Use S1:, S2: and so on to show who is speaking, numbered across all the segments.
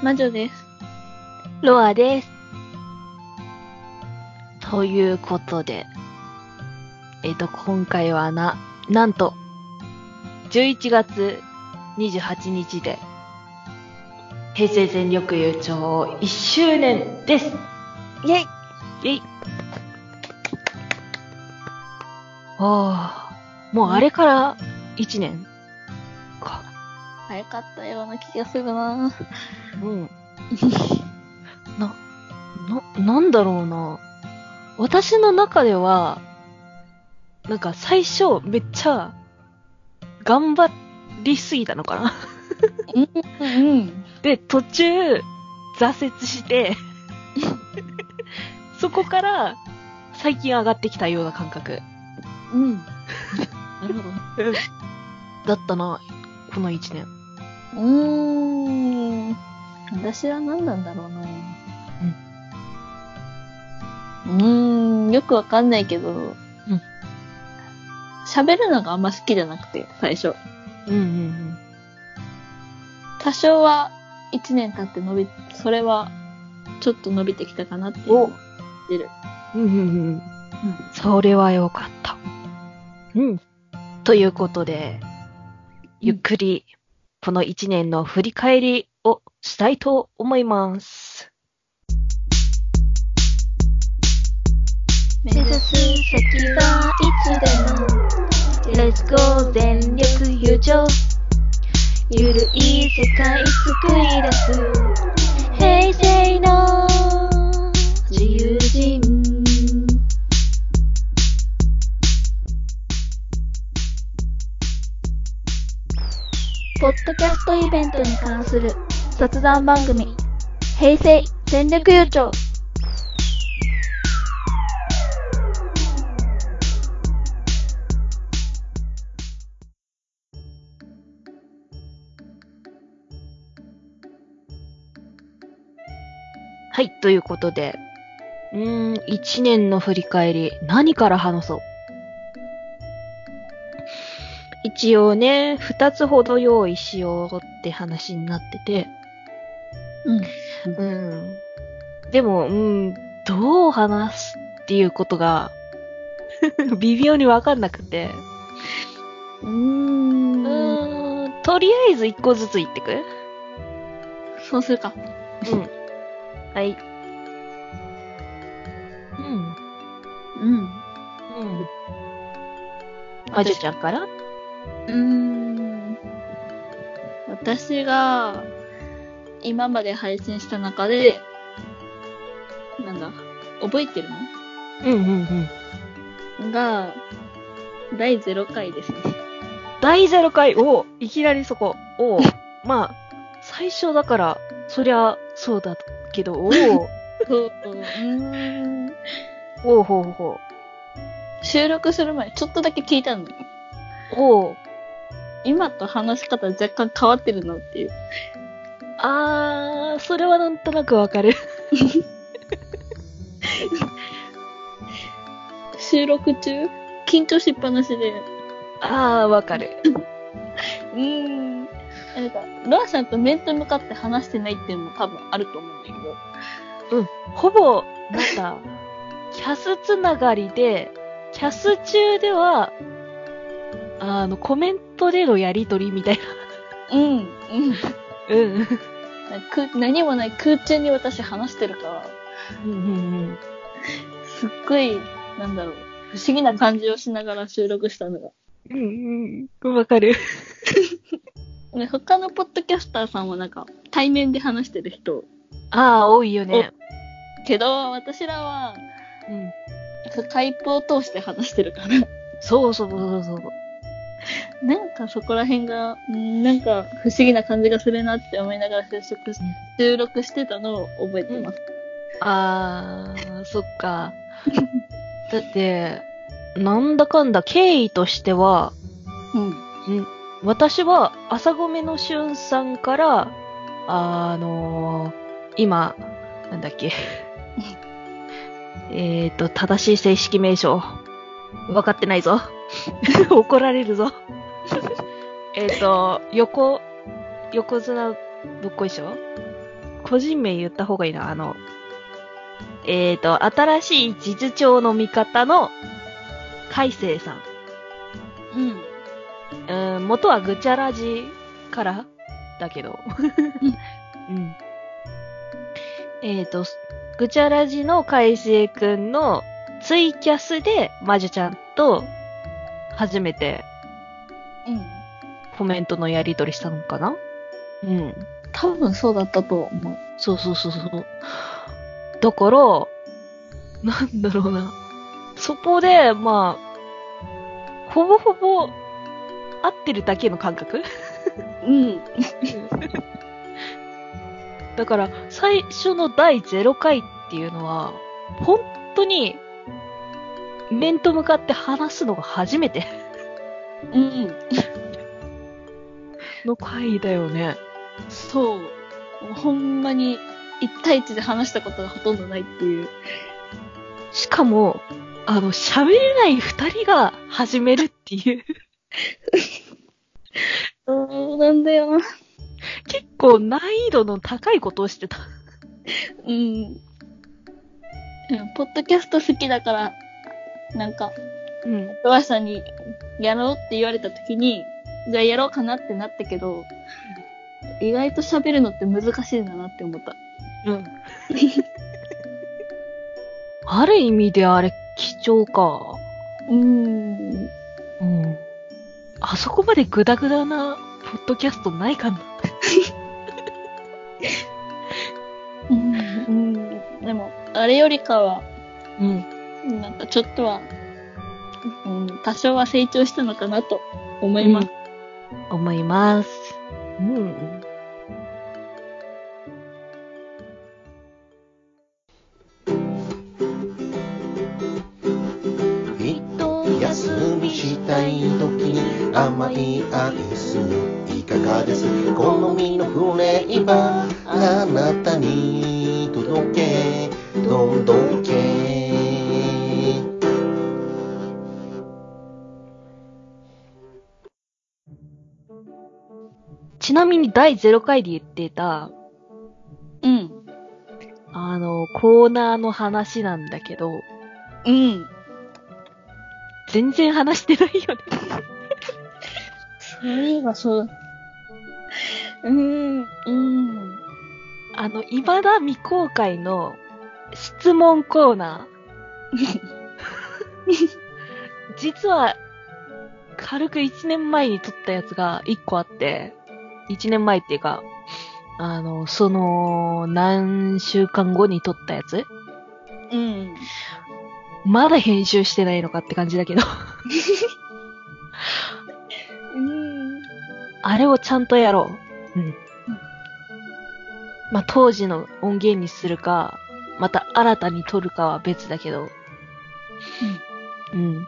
S1: 魔女です。
S2: ロアです。ということで、えっ、と、今回はな、なんと、11月28日で、平成全力優勝1周年です
S1: イェイ
S2: イェイああ、もうあれから1年？か。
S1: 早かったような気がするな
S2: うん。な、な、なんだろうな。私の中では、なんか最初めっちゃ頑張りすぎたのかな。
S1: うん。うん。
S2: で、途中挫折して、そこから最近上がってきたような感覚
S1: うん。なるほど。
S2: だったな、この1年。
S1: うーん。私は何なんだろうなうーん。よくわかんないけど、喋るのがあんま好きじゃなくて、最初。
S2: うんうん
S1: 多少は1年経って伸び、それはちょっと伸びてきたかなっていう。
S2: お
S1: 出る。
S2: うん。うんうんうん。それはよかった。うん。ということで、ゆっくり、この一年の振り返りをしたいと思います。
S1: 目指す先はいつでも
S2: Let's go 全力優勝ゆるい世界作り出す。平成の自由人。
S1: ポッドキャストイベントに関する雑談番組、平成全力優勝。
S2: はい、ということで、うん、一年の振り返り、何から話そう？一応ね、二つほど用意しようって話になってて、
S1: うん。
S2: うん。でも、うん、どう話すっていうことが、微妙にわかんなくて。
S1: うー。
S2: うんーん、とりあえず一個ずつ言ってく？
S1: そうするか。
S2: うん。はい。うん。
S1: うん。
S2: うん。まじゅちゃんから？
S1: うーん。私が、今まで配信した中で、なんだ、覚えてる
S2: うんうんうん。
S1: のが、第0回ですね。
S2: 第0回？おいきなりそこ。おまあ、最初だから、そりゃ、そうだけど、お
S1: そう、うーん。
S2: おおほうほ
S1: 収録する前、ちょっとだけ聞いたの。
S2: う。おう
S1: 今と話し方若干変わってるのっていう。
S2: あー、それはなんとなくわかる。
S1: 収録中？緊張しっぱなしで。
S2: あー、わかる。
S1: うーん。なんか、ロアさんと面と向かって話してないっていうのも多分あると思うんだけど。
S2: ほぼ、なんか、キャスつながりで、キャス中では、あの、コメントでのやりとりみたい
S1: うん、うん。
S2: な。うん。
S1: く何もない空中に私話してるから、
S2: うんうん
S1: すっごい、なんだろう、不思議な感じをしながら収録したのが。
S2: うん。うんうん。わかる。
S1: で 他のポッドキャスターさんはなんか、対面で話してる人。
S2: あー、多いよね。
S1: けど、私らは、
S2: うん。
S1: スカイプを通して話してるから。
S2: そうそうそうそう。
S1: なんかそこら辺が、んなんか不思議な感じがするなって思いながら収録し収録してたのを覚えてます。
S2: あー、そっか。だって、なんだかんだ経緯としては、
S1: うん。
S2: 私は朝ごめのしゅんさんから、あのー今、なんだっけ。えっと、正しい正式名称。分かってないぞ。怒られるぞ。えっと、横、横綱どっこいしょ？個人名言った方がいいな。あの、えっ、と、新しい地図帳の味方の海星さん。
S1: うん。
S2: うん、元はぐちゃらじからだけど。うん。えっ、と、ぐちゃらじの海星くんのツイキャスで魔女ちゃんと初めて
S1: うん。
S2: コメントのやり取りしたのかな？うん。
S1: 多分そうだったと思う。
S2: そうそうそうそう。だから、なんだろうな。そこで、まあ、ほぼほぼ合ってるだけの感覚？
S1: うん。
S2: だから、最初の第0回っていうのは、本当に、面と向かって話すのが初めて
S1: うん。
S2: の回だよね。
S1: そう。もうほんまに、一対一で話したことがほとんどないっていう。
S2: しかも、あの、喋れない二人が始めるっていう。
S1: そうなんだよな。
S2: 結構難易度の高いことをしてた。
S1: うん。うんポッドキャスト好きだから、なんか、
S2: うん。
S1: 富樫さんにやろうって言われた時に、じゃあやろうかなってなったけど、意外と喋るのって難しいんだなって思った。
S2: うん。ある意味であれ、貴重か。
S1: うーん。
S2: うん。あそこまでグダグダな、ポッドキャストないかな。
S1: うん。うん。でも、あれよりかは、
S2: うん。
S1: なんかちょっとは、うん、多少は成長したのかなと思います。
S2: 思います。うん。
S3: 休みしたい時に甘いアイスいかがです？好みのフレーバーに
S2: 第0回で言ってた、
S1: うん。
S2: あの、コーナーの話なんだけど、
S1: うん。
S2: 全然話してないよね。
S1: そういえばそうだ。うーん。うん。
S2: あの、未だ未公開の質問コーナー。実は、軽く1年前に撮ったやつが1個あって、1年前っていうか、あの、その、何週間後に撮ったやつ？
S1: うん。
S2: まだ編集してないのかって感じだけど、
S1: うん。
S2: あれをちゃんとやろう。うん。まあ、当時の音源にするか、また新たに撮るかは別だけど。うん。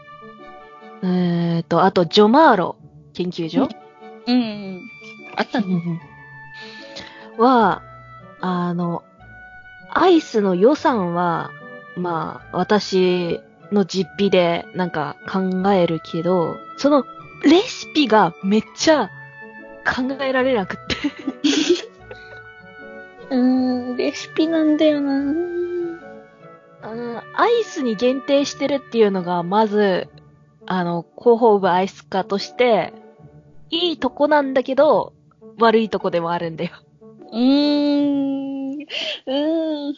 S2: えーと、あと、ジョマーロ研究所？
S1: うん。あったね。
S2: うんは、あの、アイスの予算は、まあ、私の実費でなんか考えるけど、そのレシピがめっちゃ考えられなくって。
S1: うん。レシピなんだよな。
S2: うんアイスに限定してるっていうのが、まず、あの、広報部アイス化として、いいとこなんだけど、悪いとこでもあるんだよ。
S1: うーん。うん。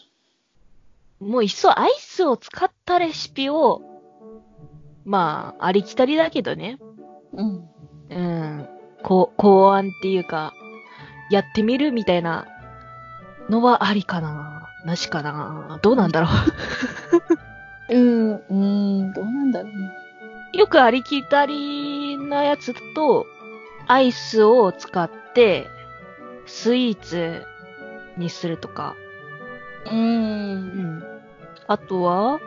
S2: もういっそアイスを使ったレシピを、まあ、ありきたりだけどね。
S1: うん。
S2: うん。こう、考案っていうか、やってみるみたいなのはありかななしかなどうなんだろ
S1: うん。うん。どうなんだろ
S2: う。よくありきたりなやつだと、アイスを使って、スイーツにするとか。
S1: う。
S2: うんん。あとは、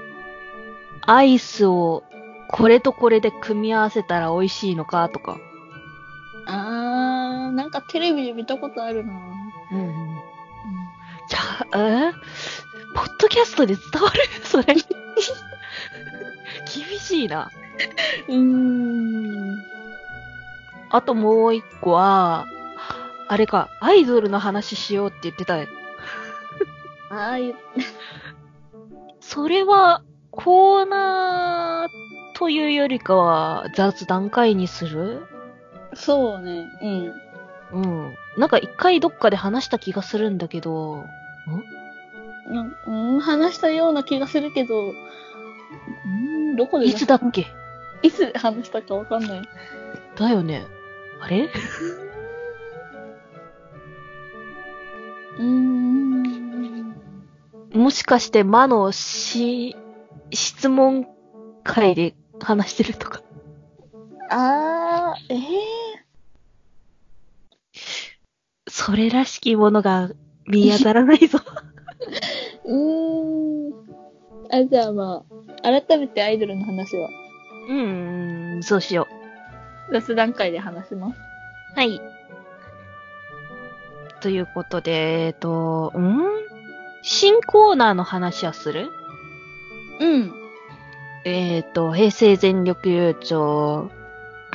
S2: アイスをこれとこれで組み合わせたら美味しいのかとか。
S1: あー、なんかテレビで見たことあるな。
S2: うん。じゃあ、えー？ポッドキャストで伝わる？それ。厳しいな。
S1: うん。
S2: あともう一個は、あれか、アイドルの話しようって言ってたね。
S1: ああいう、
S2: それは、コーナーというよりかは、雑談会にする？
S1: そうね、うん。
S2: うん。なんか一回どっかで話した気がするんだけど、
S1: なんうん、話したような気がするけど、うん、どこで？
S2: いつだっけ？
S1: いつ話したかわかんない。
S2: だよね。あれ？
S1: うーん。
S2: もしかして、魔のし、質問会で話してるとか。
S1: あー、ええ
S2: それらしきものが見当たらないぞ。
S1: うーん。あ、じゃあまあ、改めてアイドルの話は、
S2: うん、そうしよ
S1: 雑談会で話します。
S2: う。はい。ということで、えっと、ん？新コーナーの話はする？
S1: うん。
S2: えっ、と、平成全力優勝、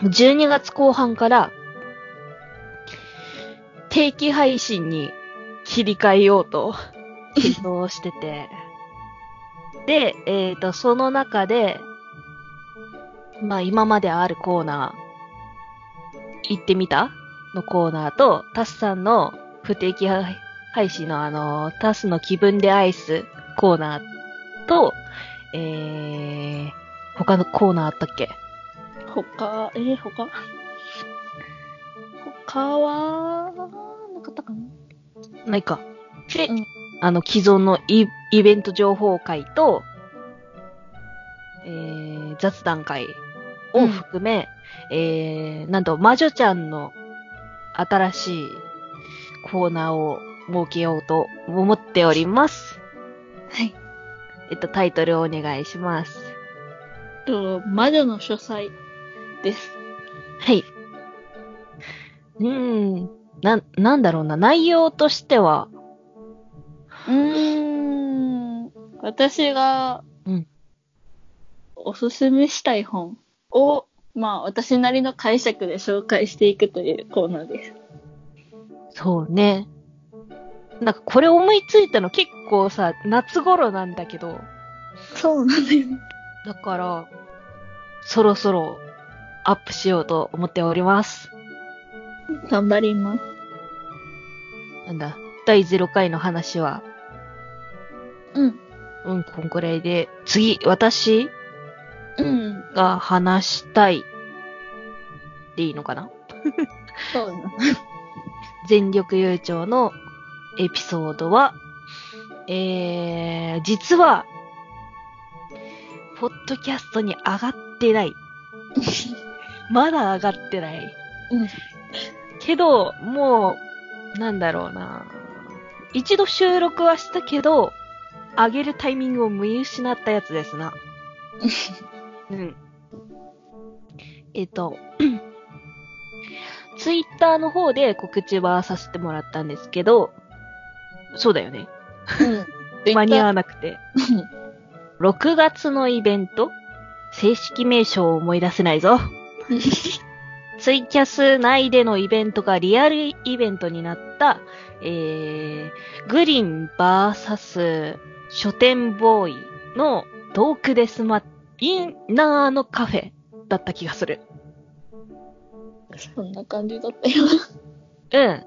S2: 12月後半から、定期配信に切り替えようと、検討してて。で、えっ、と、その中で、まあ今まであるコーナー、行ってみた？のコーナーと、タスさんの不定期配信のあの、タスの気分でアイスコーナーと、えー、他のコーナーあったっけ？
S1: 他、えー、他？他は、なかったかな？
S2: ないか。で、
S1: うん。
S2: あの、既存のイイベント情報会と、えー、雑談会を含め、えー、なんと、魔女ちゃんの新しいコーナーを設けようと思っております。
S1: はい。
S2: えっと、タイトルをお願いします。
S1: と、魔女の書斎です。
S2: はい。うーん、な、なんだろうな、内容としては、
S1: うーん。私が、
S2: うん
S1: おすすめしたい本を、まあ、私なりの解釈で紹介していくというコーナーです。
S2: そうね。なんかこれ思いついたの結構さ、夏頃なんだけど、
S1: そうなんだよね。
S2: だから、そろそろアップしようと思っております。
S1: 頑張ります。
S2: なんだ、第0回の話は、
S1: うん。
S2: うん、こんくらいで、次、私
S1: うん。
S2: が話したい。でいいのかな？
S1: そうだな。
S2: 全力優勝のエピソードは、えー、実は、ポッドキャストに上がってない。まだ上がってない。
S1: うん。
S2: けど、もう、なんだろうな。一度収録はしたけど、上げるタイミングを見失ったやつですな。うん。えっと、ツイッターの方で告知はさせてもらったんですけど、そうだよね。
S1: うん。
S2: 間に合わなくて。6月のイベント？正式名称を思い出せないぞ。ツイキャス内でのイベントがリアルイベントになった、えー、グリーンバーサス書店ボーイのトークデスマインナーのカフェだった気がする。
S1: そんな感じだったよ。
S2: うん。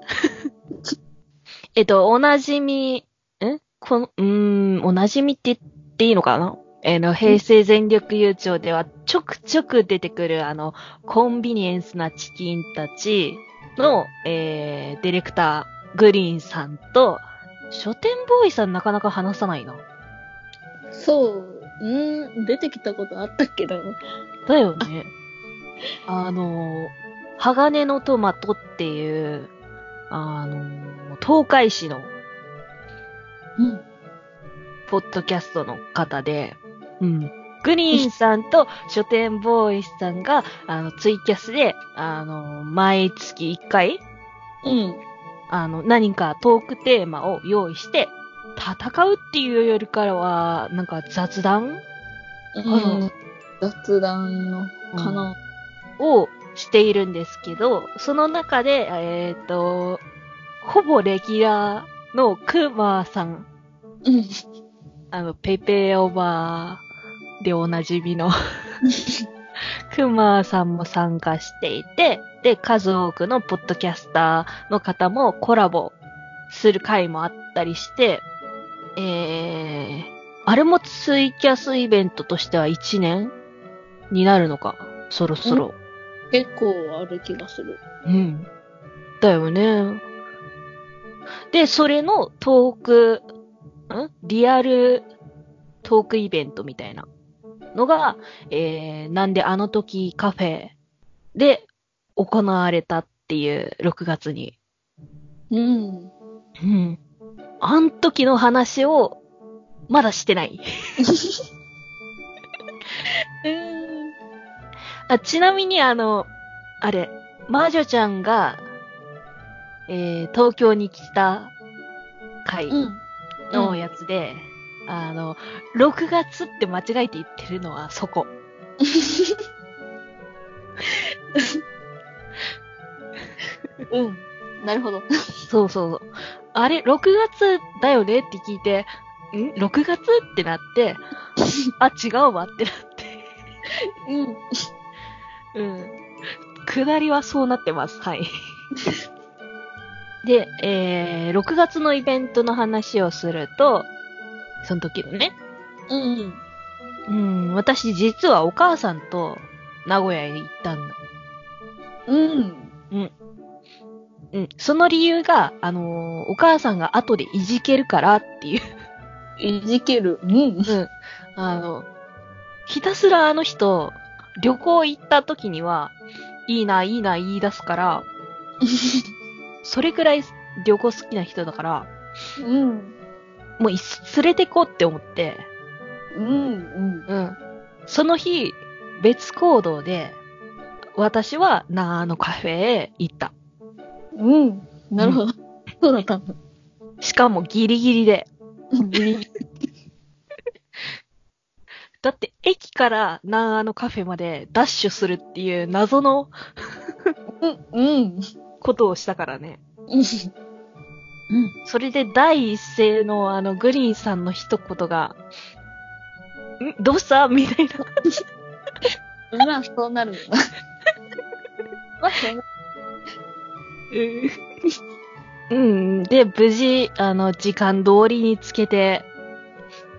S2: えっと、おなじみ、んこの、うーん、おなじみって言っていいのかな？えーの、平成全力優勝ではちょくちょく出てくる、あの、コンビニエンスなチキンたちの、えー、ディレクター、グリーンさんと、書店ボーイさんなかなか話さないな。
S1: そう。うん、出てきたことあったけど。
S2: だよね。あの、鋼のトマトっていう、あの、東海市の
S1: うん。
S2: ポッドキャストの方で、うん。グリーンさんと書店ボーイさんが、あの、ツイキャスで、あの、毎月1回、
S1: うん。
S2: あの、何かトークテーマを用意して、戦うっていうよりからは、なんか雑談
S1: うん。雑談の、かな。
S2: をしているんですけど、その中で、えっ、と、ほぼレギュラーのクマさん
S1: うん。
S2: あの、ペイペイオーバーでおなじみの クマさんも参加していて、で、数多くのポッドキャスターの方もコラボする回もあったりして、えー、あれもツイキャスイベントとしては1年になるのか、そろそろ。
S1: 結構ある気がする。
S2: うん。だよね。で、それのトーク、ん？リアルトークイベントみたいなのが、えー、なんであの時カフェで行われたっていう6月に。
S1: うん。
S2: うん。あん時の話をまだしてない。あちなみにあの、あれ、魔女ちゃんが、えー、東京に来た回
S1: うん。
S2: のやつで、あの、6月って間違えて言ってるのはそこ。
S1: うん。なるほど。
S2: そうそうそう。あれ、6月だよねって聞いて、ん ?6 月ってなって、あ、違うわってなって。
S1: うん。
S2: うん。下りはそうなってます。はい。で、えー、6月のイベントの話をすると、その時のね、
S1: うん。
S2: うん、私実はお母さんと名古屋へ行ったんだ。
S1: うん。
S2: うん。その理由が、あのーお母さんが後でいじけるからっていう。
S1: いじける。うん。
S2: うん。あの、ひたすらあの人、旅行行った時には、いいな、いいな言い出すから、それくらい旅行好きな人だから、
S1: うん。
S2: もうい連れてこうって思って、
S1: うん。うん。
S2: うん。その日、別行動で、私は長野カフェへ行った。
S1: うん。なるほど。そうだったんだ。
S2: しかもギリギリで。だって駅から長野カフェまでダッシュするっていう謎の
S1: うん。うん。
S2: ことをしたからね。
S1: うん。
S2: それで第一声のあのグリーンさんの一言が、ん？どうした？みたいな。
S1: まあ、そうなる。まあ、そうなる。
S2: うん。で、無事、あの、時間通りにつけて、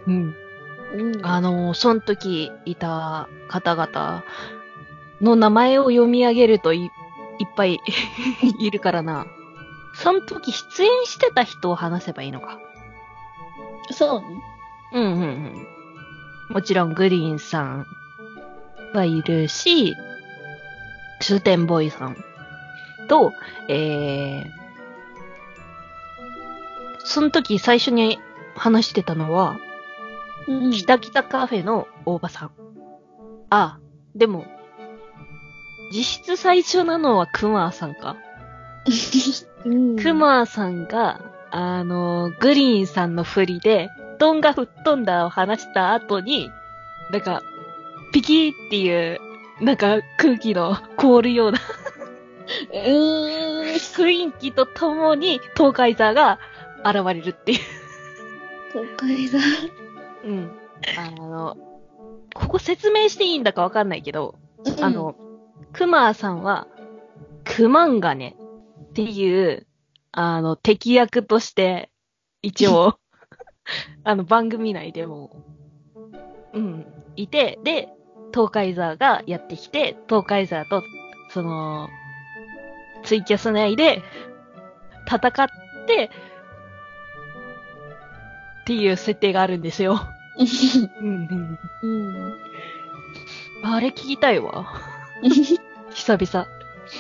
S2: うん。
S1: うん。
S2: あの、その時いた方々の名前を読み上げるといいっぱい いるからな。その時出演してた人を話せばいいのか。
S1: そうね。
S2: うんうんうん。もちろんグリーンさんはいるし、通天ボーイさんと、えー、その時最初に話してたのは、
S1: うん。
S2: きたきたカフェの大場さん。あ、でも、実質最初なのはクマーさんか。
S1: うん。
S2: クマーさんが、あの、グリーンさんの振りで、ドンが吹っ飛んだを話した後に、なんか、ピキーっていう、なんか空気の凍るような
S1: うーん。
S2: 雰囲気とともに東海座が現れるっていう。
S1: 東海だ。
S2: うん。あの、ここ説明していいんだかわかんないけど、あの、クマーさんは、クマンガネっていう、あの、敵役として、一応、あの、番組内でも、うん、いて、で、東海座がやってきて、東海座と、その、ツイキャス内で、戦って、っていう設定があるんですよ。うん、うん。
S1: うん。
S2: あれ聞きたいわ。久々。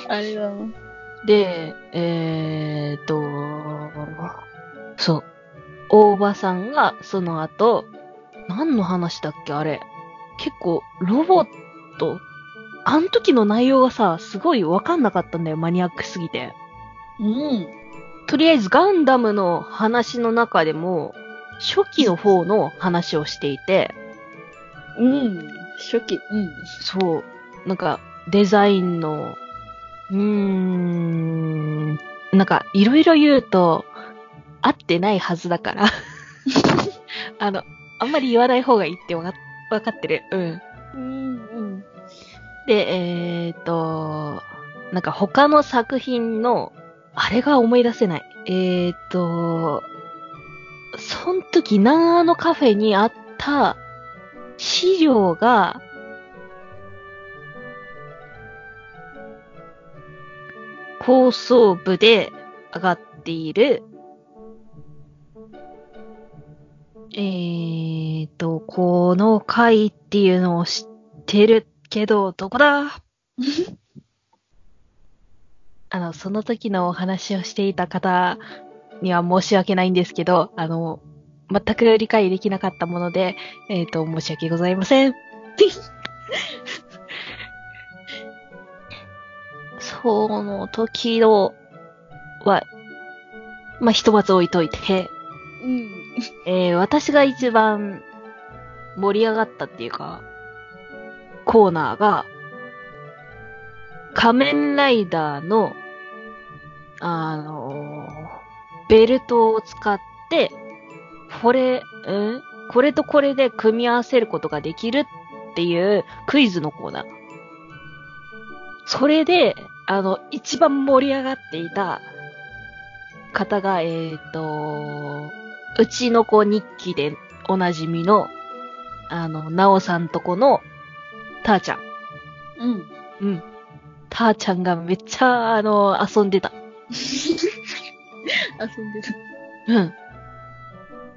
S1: あれだな。
S2: で、えーと、そう。大場さんがその後、何の話だっけあれ。結構、ロボット。あの時の内容がさ、すごいわかんなかったんだよ、マニアックすぎて。
S1: うん。
S2: とりあえずガンダムの話の中でも、初期の方の話をしていて、
S1: うん。初期。うん。
S2: そう。なんか、デザインの、うーん、なんか、いろいろ言うと、合ってないはずだから。あの、あんまり言わない方がいいってわかってる。うん。
S1: うんうん。
S2: で、えーと、なんか他の作品の、あれが思い出せない。えーと、そん時、なーのカフェにあった資料が、構想部で上がっている、えーと、この回っていうのを知ってるけど、どこだ？あの、その時のお話をしていた方には申し訳ないんですけど、あの、全く理解できなかったもので、えっ、と、申し訳ございません。その時のは、まあ、ひとまず置いといて、
S1: うん。
S2: えー私が一番盛り上がったっていうか、コーナーが、仮面ライダーの、あのーベルトを使って、これ、ん？これとこれで組み合わせることができるっていうクイズのコーナー。それで、あの、一番盛り上がっていた方が、えっ、と、うちの子日記でおなじみの、あの、なおさんとこの、たーちゃん。
S1: うん。
S2: うん。たーちゃんがめっちゃ、あの、遊んでた。
S1: 遊んでる。
S2: うん。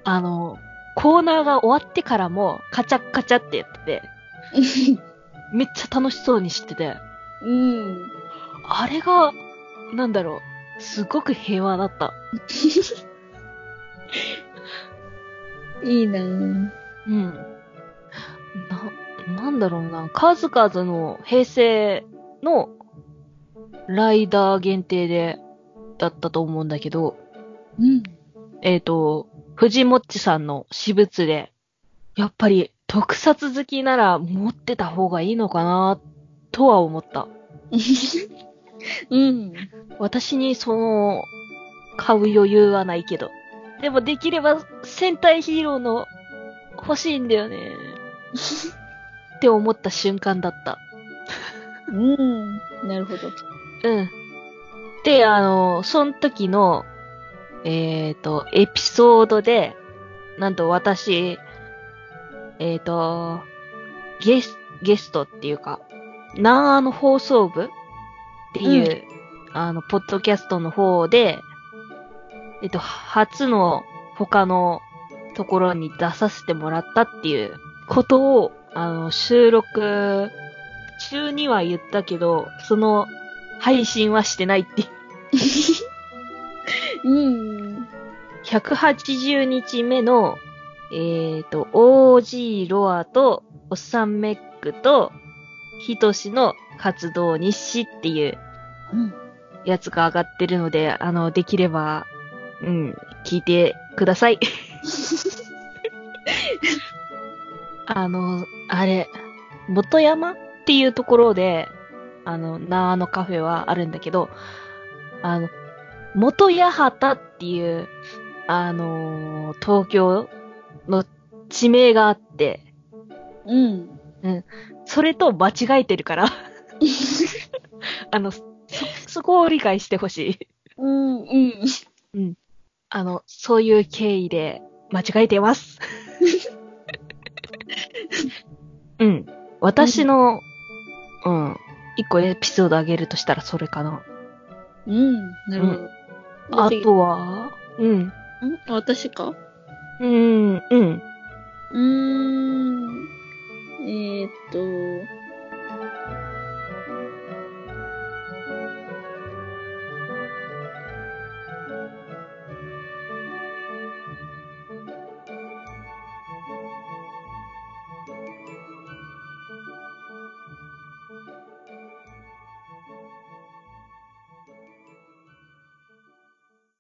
S2: あの、コーナーが終わってからも、カチャッカチャってやってて、めっちゃ楽しそうにしてて、
S1: うん。
S2: あれが、なんだろう、すごく平和だった。
S1: いいなぁ。
S2: うん。な、なんだろうな、数々の平成のライダー限定で、だったと思うんだけど、
S1: うん。
S2: えっ、と、藤もっちさんの私物で、やっぱり特撮好きなら持ってた方がいいのかな、とは思った。
S1: うん。
S2: 私にその、買う余裕はないけど。でもできれば戦隊ヒーローの欲しいんだよね。って思った瞬間だった。
S1: うん。なるほど。
S2: うん。で、あの、その時の、えっ、と、エピソードで、なんと私、えっ、と、ゲス、ゲストっていうか、なーの放送部っていう、あの、ポッドキャストの方で、えっと、初の他のところに出させてもらったっていうことを、あの、収録中には言ったけど、その配信はしてないっていう。180日目の、えっ、と、OG ロアと、おっさん。メックと、ヒトシの活動日誌っていう。やつが上がってるので、あの、できれば、うん、聞いてください。あの、あれ、元山っていうところで、あの、なーのカフェはあるん。だけど、あの、元八幡っていう、あのー東京の地名があって、
S1: うん。
S2: それと間違えてるから、あの、そ、そこを理解してほしい。
S1: うん。うん。
S2: あの、そういう経緯で間違えてます。うん。私の、うん。一個エピソードあげるとしたらそれかな。
S1: うん、なるほど。
S2: あとは？うん。
S1: ん私か？
S2: うん、うん。
S1: うーん。えー、っと、